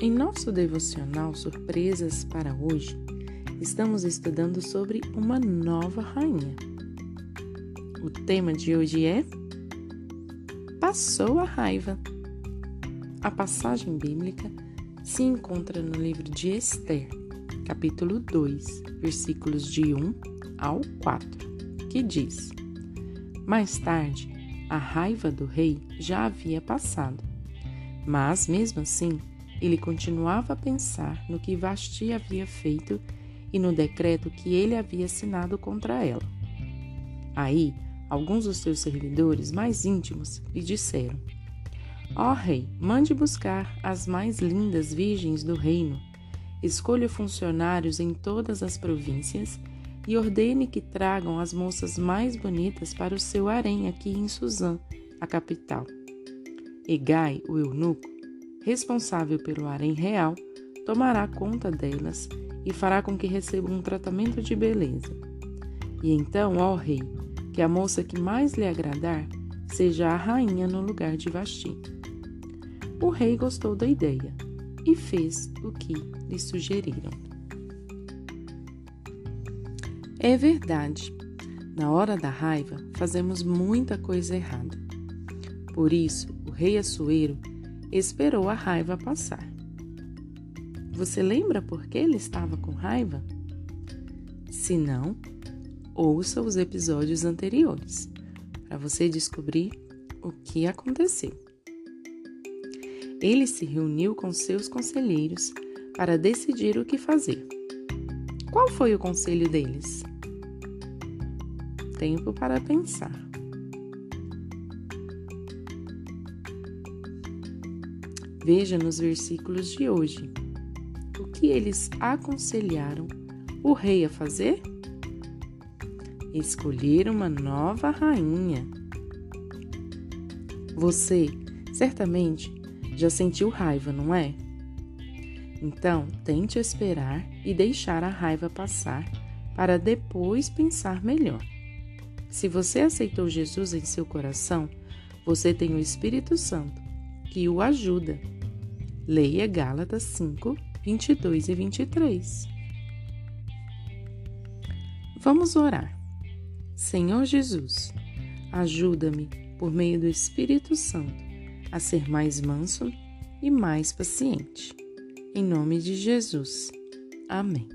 Em nosso devocional Surpresas para hoje, estamos estudando sobre uma nova rainha. O tema de hoje é Passou a raiva. A passagem bíblica se encontra no livro de Esther, capítulo 2, versículos de 1 ao 4, que diz: Mais tarde, a raiva do rei já havia passado, mas mesmo assim ele continuava a pensar no que Vasti havia feito e no decreto que ele havia assinado contra ela. Aí, alguns dos seus servidores mais íntimos lhe disseram: Ó oh, rei, mande buscar as mais lindas virgens do reino, escolha funcionários em todas as províncias e ordene que tragam as moças mais bonitas para o seu harém aqui em Suzã, a capital. Egai, o eunuco, responsável pelo harém real, tomará conta delas e fará com que recebam um tratamento de beleza. E então, ó rei, que a moça que mais lhe agradar seja a rainha no lugar de Vasti. O rei gostou da ideia e fez o que lhe sugeriram. É verdade, na hora da raiva fazemos muita coisa errada. Por isso, o rei Assuero esperou a raiva passar. Você lembra por que ele estava com raiva? Se não, ouça os episódios anteriores para você descobrir o que aconteceu. Ele se reuniu com seus conselheiros para decidir o que fazer. Qual foi o conselho deles? Tempo para pensar. Veja nos versículos de hoje o que eles aconselharam o rei a fazer? Escolher uma nova rainha. Você certamente já sentiu raiva, não é? Então, tente esperar e deixar a raiva passar para depois pensar melhor. Se você aceitou Jesus em seu coração, você tem o Espírito Santo que o ajuda Leia Gálatas 5, 22 e 23. Vamos orar. Senhor Jesus, ajuda-me, por meio do Espírito Santo, a ser mais manso e mais paciente. Em nome de Jesus. Amém.